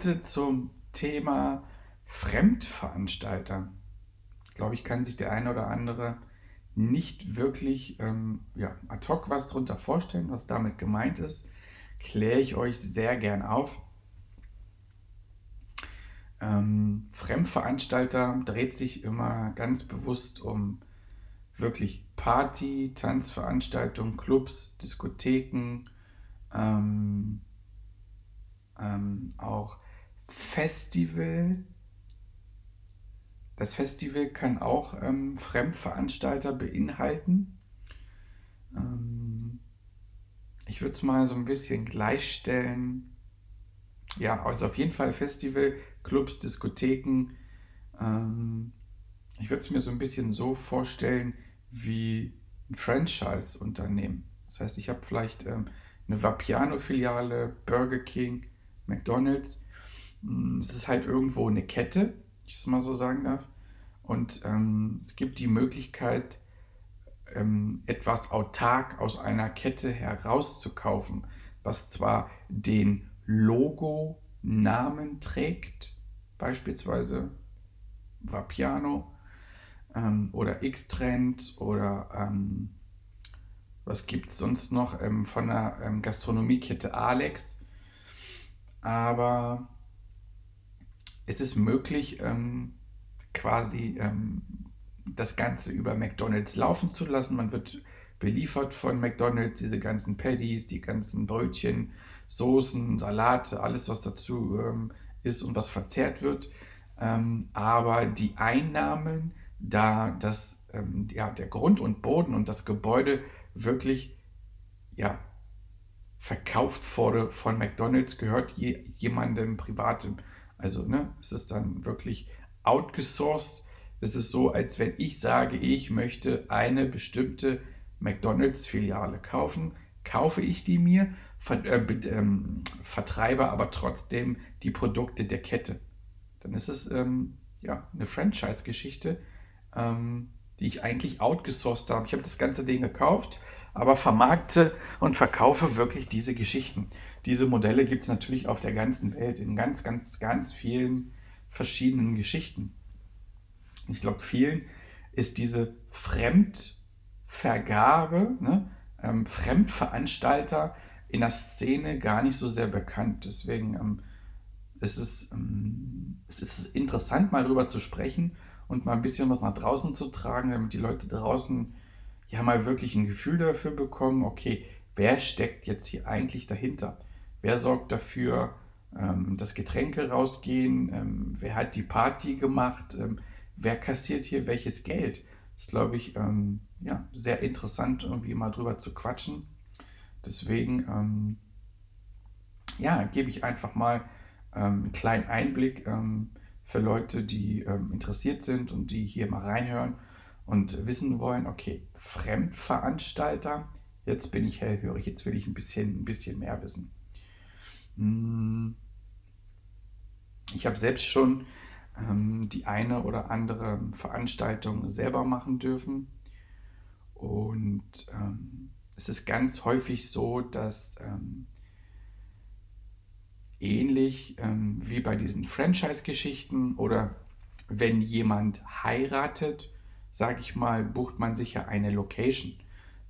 Heute zum Thema Fremdveranstalter. Ich glaube, ich kann sich der eine oder andere nicht wirklich ähm, ja, ad hoc was darunter vorstellen, was damit gemeint ist. Kläre ich euch sehr gern auf. Ähm, Fremdveranstalter dreht sich immer ganz bewusst um wirklich Party, Tanzveranstaltungen, Clubs, Diskotheken, ähm, ähm, auch Festival. Das Festival kann auch ähm, Fremdveranstalter beinhalten. Ähm, ich würde es mal so ein bisschen gleichstellen. Ja, also auf jeden Fall Festival, Clubs, Diskotheken. Ähm, ich würde es mir so ein bisschen so vorstellen wie ein Franchise-Unternehmen. Das heißt, ich habe vielleicht ähm, eine Vapiano-Filiale, Burger King, McDonald's. Mm, es ist halt irgendwo eine Kette, ich es mal so sagen darf. Und ähm, es gibt die Möglichkeit, ähm, etwas autark aus einer Kette herauszukaufen, was zwar den Logo-Namen trägt, beispielsweise Vapiano ähm, oder X-Trend oder ähm, was gibt es sonst noch ähm, von der ähm, Gastronomiekette Alex aber es ist möglich, ähm, quasi ähm, das Ganze über McDonald's laufen zu lassen. Man wird beliefert von McDonald's, diese ganzen Patties, die ganzen Brötchen, Soßen, Salate, alles, was dazu ähm, ist und was verzehrt wird. Ähm, aber die Einnahmen, da das, ähm, ja, der Grund und Boden und das Gebäude wirklich ja, verkauft wurde von McDonald's, gehört je, jemandem privatem. Also ne, es ist dann wirklich outgesourced. Es ist so, als wenn ich sage, ich möchte eine bestimmte McDonald's-Filiale kaufen, kaufe ich die mir, ver äh, ähm, vertreibe aber trotzdem die Produkte der Kette. Dann ist es ähm, ja, eine Franchise-Geschichte, ähm, die ich eigentlich outgesourced habe. Ich habe das ganze Ding gekauft, aber vermarkte und verkaufe wirklich diese Geschichten. Diese Modelle gibt es natürlich auf der ganzen Welt in ganz, ganz, ganz vielen verschiedenen Geschichten. Ich glaube, vielen ist diese Fremdvergabe, ne, ähm, Fremdveranstalter in der Szene gar nicht so sehr bekannt. Deswegen ähm, ist es, ähm, es ist interessant, mal darüber zu sprechen und mal ein bisschen was nach draußen zu tragen, damit die Leute draußen ja mal wirklich ein Gefühl dafür bekommen, okay, wer steckt jetzt hier eigentlich dahinter? Wer sorgt dafür, ähm, dass Getränke rausgehen? Ähm, wer hat die Party gemacht? Ähm, wer kassiert hier welches Geld? Das ist, glaube ich, ähm, ja, sehr interessant, irgendwie mal drüber zu quatschen. Deswegen, ähm, ja, gebe ich einfach mal ähm, einen kleinen Einblick für Leute, die interessiert sind und die hier mal reinhören und wissen wollen, okay, Fremdveranstalter, jetzt bin ich hellhörig, jetzt will ich ein bisschen, ein bisschen mehr wissen. Hm. Ich habe selbst schon ähm, die eine oder andere Veranstaltung selber machen dürfen. Und ähm, es ist ganz häufig so, dass ähm, ähnlich ähm, wie bei diesen Franchise-Geschichten oder wenn jemand heiratet sage ich mal, bucht man sich ja eine Location,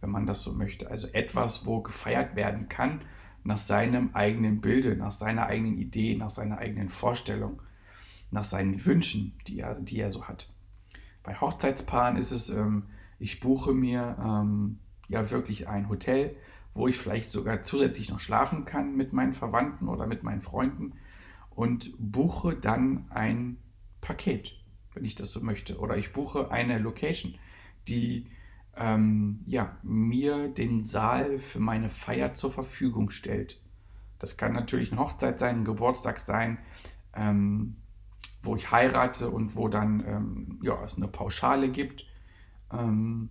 wenn man das so möchte. Also etwas, wo gefeiert werden kann nach seinem eigenen Bilde, nach seiner eigenen Idee, nach seiner eigenen Vorstellung, nach seinen Wünschen, die er, die er so hat. Bei Hochzeitspaaren ist es, ähm, ich buche mir ähm, ja wirklich ein Hotel, wo ich vielleicht sogar zusätzlich noch schlafen kann mit meinen Verwandten oder mit meinen Freunden und buche dann ein Paket. wenn ich das so möchte. Oder ich buche eine Location, die ähm, ja, mir den Saal für meine Feier zur Verfügung stellt. Das kann natürlich eine Hochzeit sein, ein Geburtstag sein, ähm, wo ich heirate und wo dann ähm, ja, es eine Pauschale gibt. Ähm,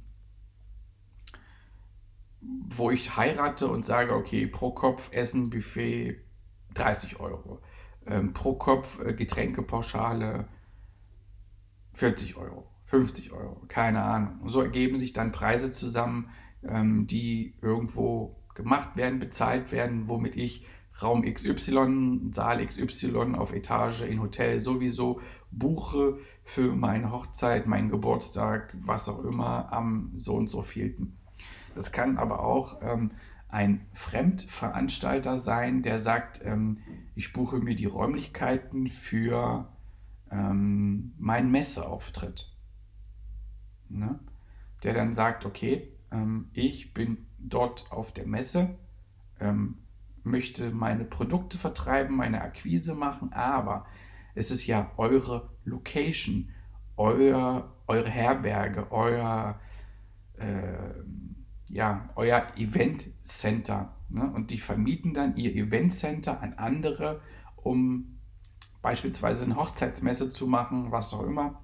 wo ich heirate und sage, okay, pro Kopf Essen, Buffet 30 Euro. Ähm, pro Kopf äh, Getränkepauschale 40 Euro, 50 Euro, keine Ahnung. so ergeben sich dann Preise zusammen, ähm, die irgendwo gemacht werden, bezahlt werden, womit ich Raum XY, Saal XY auf Etage in Hotel sowieso buche für meine Hochzeit, meinen Geburtstag, was auch immer am so und so vielten. Das kann aber auch ähm, ein Fremdveranstalter sein, der sagt, ähm, ich buche mir die Räumlichkeiten für ähm, meinen Messeauftritt. Ne? Der dann sagt, okay, ähm, ich bin dort auf der Messe, ähm, möchte meine Produkte vertreiben, meine Akquise machen, aber es ist ja eure Location, euer, eure Herberge, euer, äh, ja, euer Event Center. Ne? Und die vermieten dann ihr Event Center an andere, um beispielsweise eine Hochzeitsmesse zu machen, was auch immer.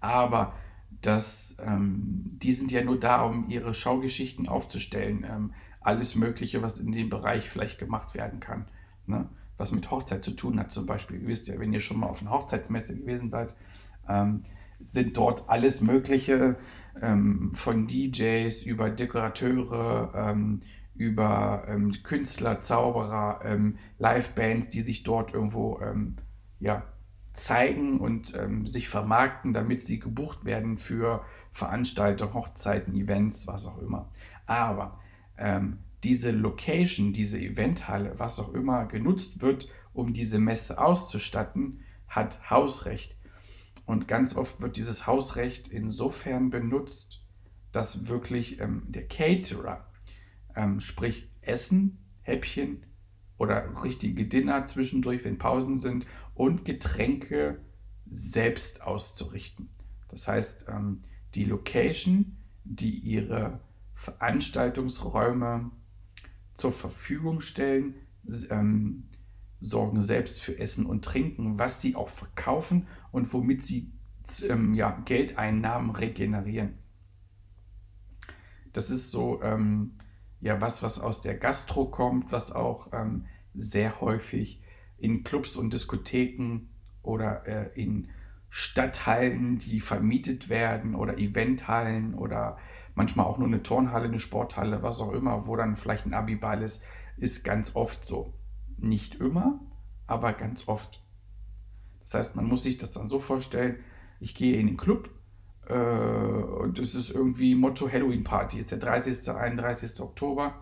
Aber das, ähm, die sind ja nur da, um ihre Schaugeschichten aufzustellen. Ähm, alles Mögliche, was in dem Bereich vielleicht gemacht werden kann. Ne? Was mit Hochzeit zu tun hat, zum Beispiel. Ihr wisst ja, wenn ihr schon mal auf einer Hochzeitsmesse gewesen seid, ähm, sind dort alles Mögliche ähm, von DJs über Dekorateure, ähm, über ähm, Künstler, Zauberer, Livebands, die sich dort irgendwo ja, zeigen und ähm, sich vermarkten, damit sie gebucht werden für Veranstaltungen, Hochzeiten, Events, was auch immer. Aber ähm, diese Location, diese Eventhalle, was auch immer genutzt wird, um diese Messe auszustatten, hat Hausrecht. Und ganz oft wird dieses Hausrecht insofern benutzt, dass wirklich ähm, der Caterer, ähm, sprich Essen, Häppchen oder richtige Dinner zwischendurch, wenn Pausen sind, und Getränke selbst auszurichten. Das heißt, ähm, die Location, die ihre Veranstaltungsräume zur Verfügung stellen, ähm, sorgen selbst für Essen und Trinken, was sie auch verkaufen und womit sie ähm, ja, Geldeinnahmen regenerieren. Das ist so ja was, was aus der Gastro kommt, was auch ähm, sehr häufig in Clubs und Diskotheken oder äh, in Stadthallen, die vermietet werden oder Eventhallen oder manchmal auch nur eine Turnhalle, eine Sporthalle, was auch immer, wo dann vielleicht ein Abiball ist, ist ganz oft so. Nicht immer, aber ganz oft. Das heißt, man muss sich das dann so vorstellen, ich gehe in den Club äh, und es ist irgendwie Motto Halloween Party, ist der 30., 31. Oktober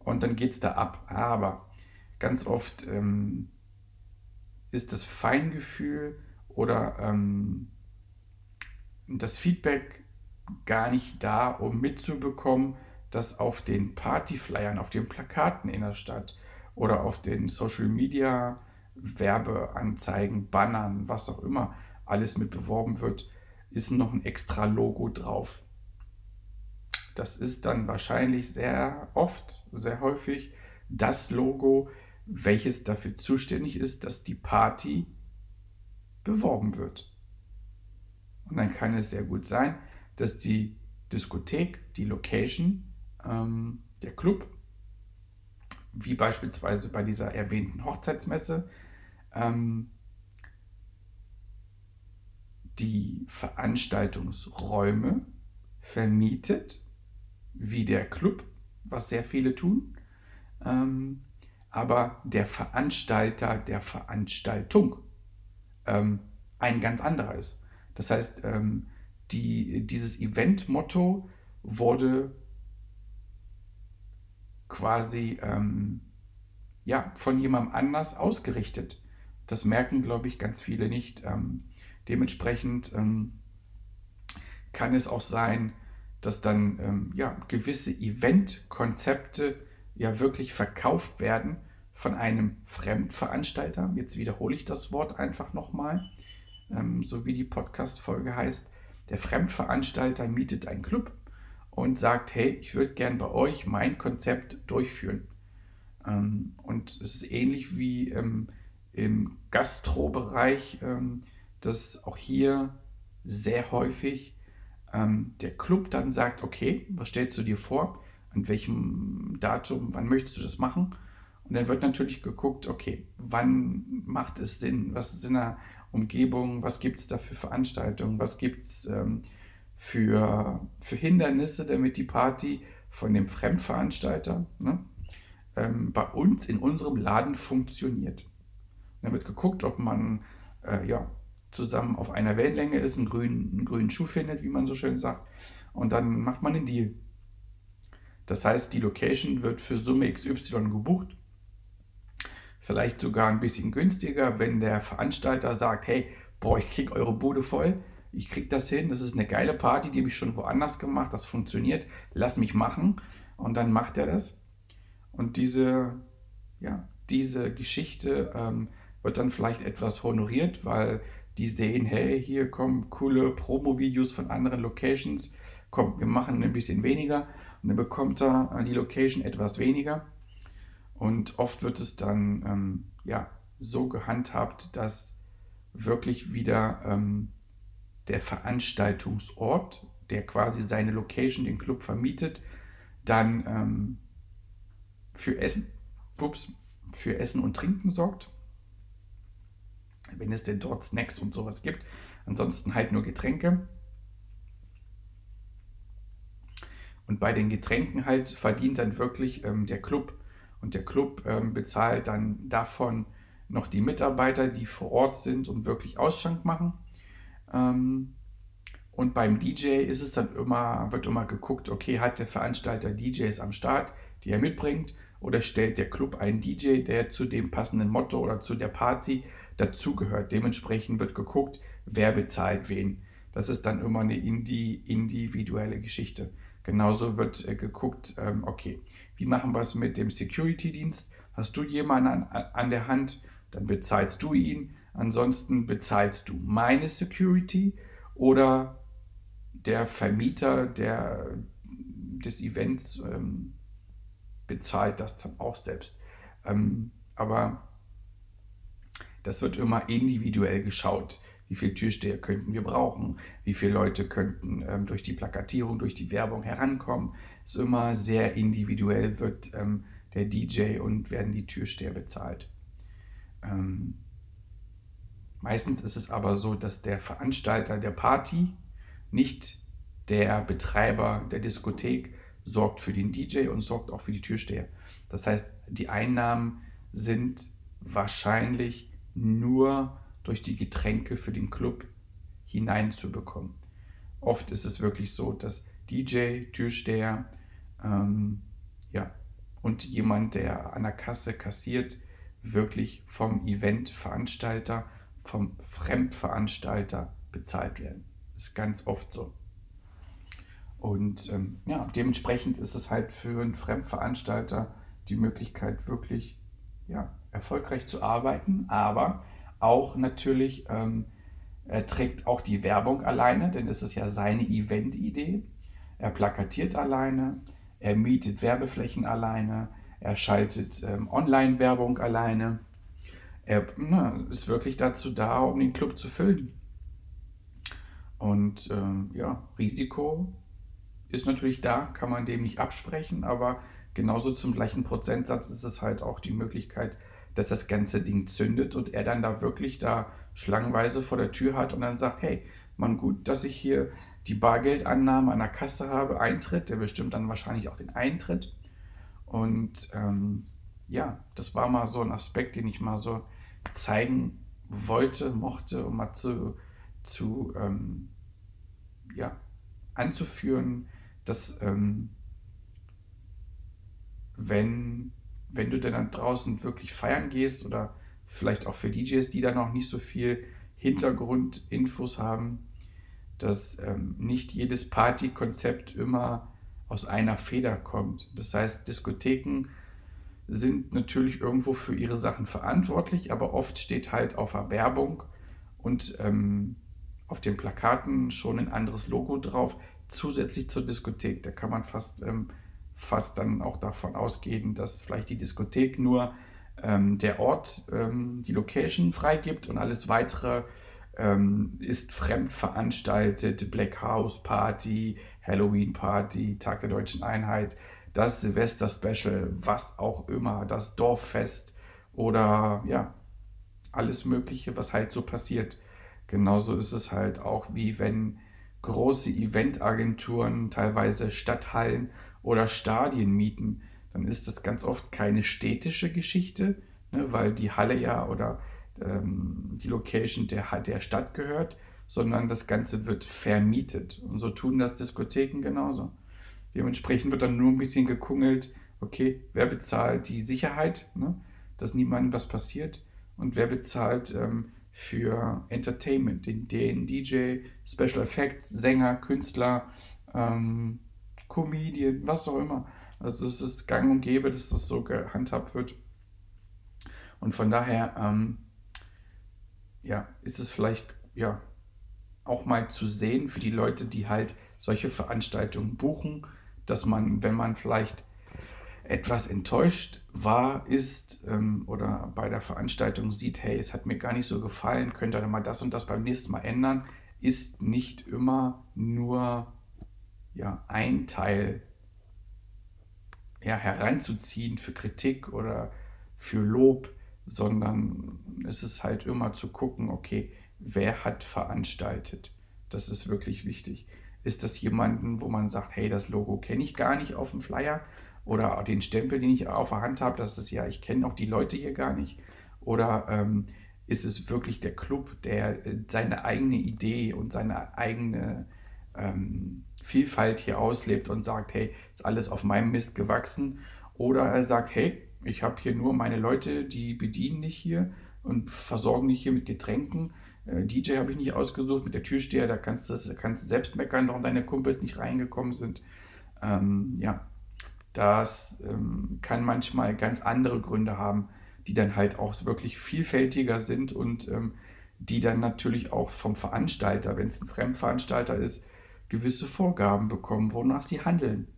und dann geht es da ab. Aber ganz oft ähm, ist das Feingefühl oder ähm, das Feedback gar nicht da, um mitzubekommen, dass auf den Partyflyern, auf den Plakaten in der Stadt oder auf den Social Media Werbeanzeigen, Bannern, was auch immer alles mit beworben wird, ist noch ein extra Logo drauf. Das ist dann wahrscheinlich sehr oft, sehr häufig das Logo, welches dafür zuständig ist, dass die Party beworben wird. Und dann kann es sehr gut sein, dass die Diskothek, die Location, ähm, der Club, wie beispielsweise bei dieser erwähnten Hochzeitsmesse, ähm, die Veranstaltungsräume vermietet, wie der Club, was sehr viele tun, ähm, aber der Veranstalter der Veranstaltung ähm, ein ganz anderer ist. Das heißt, ähm, die, dieses Event-Motto wurde quasi ähm, ja, von jemandem anders ausgerichtet. Das merken, glaube ich, ganz viele nicht. Ähm, dementsprechend ähm, kann es auch sein, dass dann ähm, ja, gewisse Eventkonzepte ja wirklich verkauft werden von einem Fremdveranstalter. Jetzt wiederhole ich das Wort einfach nochmal. ähm, so wie die Podcast-Folge heißt. Der Fremdveranstalter mietet einen Club und sagt, hey, ich würde gern bei euch mein Konzept durchführen. Ähm, und es ist ähnlich wie im, im Gastrobereich, ähm, dass auch hier sehr häufig ähm, der Club dann sagt, okay, was stellst du dir vor? An welchem Datum, wann möchtest du das machen? Und dann wird natürlich geguckt, okay, wann macht es Sinn? Was ist in der Umgebung? Was gibt es da für Veranstaltungen? Was gibt es ähm, für, für Hindernisse, damit die Party von dem Fremdveranstalter ne, ähm, bei uns in unserem Laden funktioniert? dann wird geguckt, ob man äh, ja, zusammen auf einer Wellenlänge ist, einen grünen, einen grünen Schuh findet, wie man so schön sagt. Und dann macht man einen Deal. Das heißt, die Location wird für Summe XY gebucht vielleicht sogar ein bisschen günstiger, wenn der Veranstalter sagt, hey, boah, ich krieg eure Bude voll, ich krieg das hin, das ist eine geile Party, die habe ich schon woanders gemacht, das funktioniert, lass mich machen und dann macht er das. Und diese, ja, diese Geschichte ähm, wird dann vielleicht etwas honoriert, weil die sehen, hey, hier kommen coole Promo-Videos von anderen Locations, komm, wir machen ein bisschen weniger und dann bekommt er die Location etwas weniger. Und oft wird es dann ähm, ja, so gehandhabt, dass wirklich wieder ähm, der Veranstaltungsort, der quasi seine Location, den Club vermietet, dann ähm, für, Essen, ups, für Essen und Trinken sorgt. Wenn es denn dort Snacks und sowas gibt. Ansonsten halt nur Getränke. Und bei den Getränken halt verdient dann wirklich ähm, der Club und der Club ähm, bezahlt dann davon noch die Mitarbeiter, die vor Ort sind und wirklich Ausschank machen. Ähm, und beim DJ ist es dann immer, wird immer geguckt, okay, hat der Veranstalter DJs am Start, die er mitbringt, oder stellt der Club einen DJ, der zu dem passenden Motto oder zu der Party dazugehört. Dementsprechend wird geguckt, wer bezahlt wen. Das ist dann immer eine individuelle Geschichte. Genauso wird äh, geguckt, ähm, okay, wie machen wir es mit dem Security-Dienst? Hast du jemanden an, an der Hand, dann bezahlst du ihn. Ansonsten bezahlst du meine Security oder der Vermieter der, des Events ähm, bezahlt das dann auch selbst. Ähm, aber das wird immer individuell geschaut wie viele Türsteher könnten wir brauchen, wie viele Leute könnten ähm, durch die Plakatierung, durch die Werbung herankommen. Es ist immer sehr individuell, wird ähm, der DJ und werden die Türsteher bezahlt. Ähm, meistens ist es aber so, dass der Veranstalter der Party, nicht der Betreiber der Diskothek, sorgt für den DJ und sorgt auch für die Türsteher. Das heißt, die Einnahmen sind wahrscheinlich nur durch die Getränke für den Club hineinzubekommen. Oft ist es wirklich so, dass DJ, Türsteher ähm, ja, und jemand, der an der Kasse kassiert, wirklich vom Eventveranstalter, vom Fremdveranstalter bezahlt werden. Das ist ganz oft so. Und ähm, ja, dementsprechend ist es halt für einen Fremdveranstalter die Möglichkeit, wirklich ja, erfolgreich zu arbeiten, aber auch natürlich, ähm, trägt auch die Werbung alleine, denn es ist ja seine Event-Idee. Er plakatiert alleine, er mietet Werbeflächen alleine, er schaltet ähm, Online-Werbung alleine. Er na, ist wirklich dazu da, um den Club zu füllen. Und ähm, ja, Risiko ist natürlich da, kann man dem nicht absprechen, aber genauso zum gleichen Prozentsatz ist es halt auch die Möglichkeit, dass das ganze Ding zündet und er dann da wirklich da schlangenweise vor der Tür hat und dann sagt, hey, man gut, dass ich hier die Bargeldannahme an der Kasse habe, Eintritt, der bestimmt dann wahrscheinlich auch den Eintritt. Und ähm, ja, das war mal so ein Aspekt, den ich mal so zeigen wollte, mochte, um mal zu, zu ähm, ja, anzuführen, dass ähm, wenn wenn du dann draußen wirklich feiern gehst oder vielleicht auch für DJs, die da noch nicht so viel Hintergrundinfos haben, dass ähm, nicht jedes Partykonzept immer aus einer Feder kommt. Das heißt, Diskotheken sind natürlich irgendwo für ihre Sachen verantwortlich, aber oft steht halt auf Werbung und ähm, auf den Plakaten schon ein anderes Logo drauf, zusätzlich zur Diskothek. Da kann man fast, ähm, fast dann auch davon ausgehen, dass vielleicht die Diskothek nur ähm, der Ort, ähm, die Location freigibt und alles weitere ähm, ist fremd veranstaltet, Black House Party, Halloween Party, Tag der Deutschen Einheit, das Silvester Special, was auch immer, das Dorffest oder ja, alles Mögliche, was halt so passiert. Genauso ist es halt auch wie wenn große Eventagenturen teilweise Stadthallen oder Stadien mieten, dann ist das ganz oft keine städtische Geschichte, ne, weil die Halle ja oder ähm, die Location der, der Stadt gehört, sondern das Ganze wird vermietet. Und so tun das Diskotheken genauso. Dementsprechend wird dann nur ein bisschen gekungelt, okay, wer bezahlt die Sicherheit, ne, dass niemandem was passiert und wer bezahlt ähm, für Entertainment, den, den DJ, Special Effects, Sänger, Künstler, ähm, Comedian, was auch immer. Also es ist gang und gäbe, dass das so gehandhabt wird. Und von daher ähm, ja, ist es vielleicht ja, auch mal zu sehen für die Leute, die halt solche Veranstaltungen buchen, dass man, wenn man vielleicht etwas enttäuscht war, ist ähm, oder bei der Veranstaltung sieht, hey, es hat mir gar nicht so gefallen, könnte ihr mal das und das beim nächsten Mal ändern, ist nicht immer nur ja, ein Teil ja, heranzuziehen für Kritik oder für Lob, sondern es ist halt immer zu gucken, okay, wer hat veranstaltet? Das ist wirklich wichtig. Ist das jemanden, wo man sagt, hey, das Logo kenne ich gar nicht auf dem Flyer oder den Stempel, den ich auf der Hand habe, das ist ja, ich kenne auch die Leute hier gar nicht. Oder ähm, ist es wirklich der Club, der äh, seine eigene Idee und seine eigene ähm, Vielfalt hier auslebt und sagt, hey, ist alles auf meinem Mist gewachsen. Oder er sagt, hey, ich habe hier nur meine Leute, die bedienen dich hier und versorgen dich hier mit Getränken. Äh, DJ habe ich nicht ausgesucht, mit der Türsteher, da kannst du, kannst selbst meckern, warum deine Kumpels nicht reingekommen sind. Ähm, ja, das ähm, kann manchmal ganz andere Gründe haben, die dann halt auch wirklich vielfältiger sind und ähm, die dann natürlich auch vom Veranstalter, wenn es ein Fremdveranstalter ist, gewisse Vorgaben bekommen, wonach sie handeln.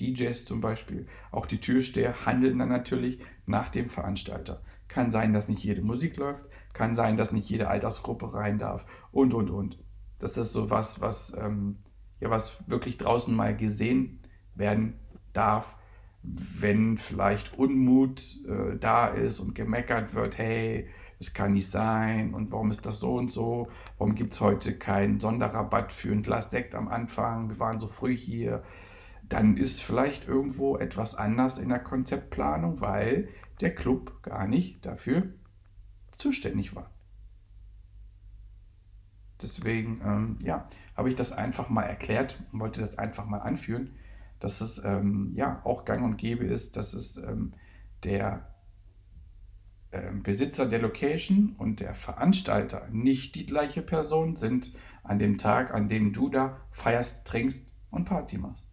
DJs zum Beispiel, auch die Türsteher handeln dann natürlich nach dem Veranstalter. Kann sein, dass nicht jede Musik läuft, kann sein, dass nicht jede Altersgruppe rein darf und und und. Das ist so was, was, ähm, ja, was wirklich draußen mal gesehen werden darf, wenn vielleicht Unmut äh, da ist und gemeckert wird, hey, das kann nicht sein. Und warum ist das so und so, warum gibt es heute keinen Sonderrabatt für ein Glas Sekt am Anfang, wir waren so früh hier, dann ist vielleicht irgendwo etwas anders in der Konzeptplanung, weil der Club gar nicht dafür zuständig war. Deswegen, ähm, ja, habe ich das einfach mal erklärt und wollte das einfach mal anführen, dass es ähm, ja auch gang und gäbe ist, dass es ähm, der Besitzer der Location und der Veranstalter nicht die gleiche Person sind an dem Tag, an dem du da feierst, trinkst und Party machst.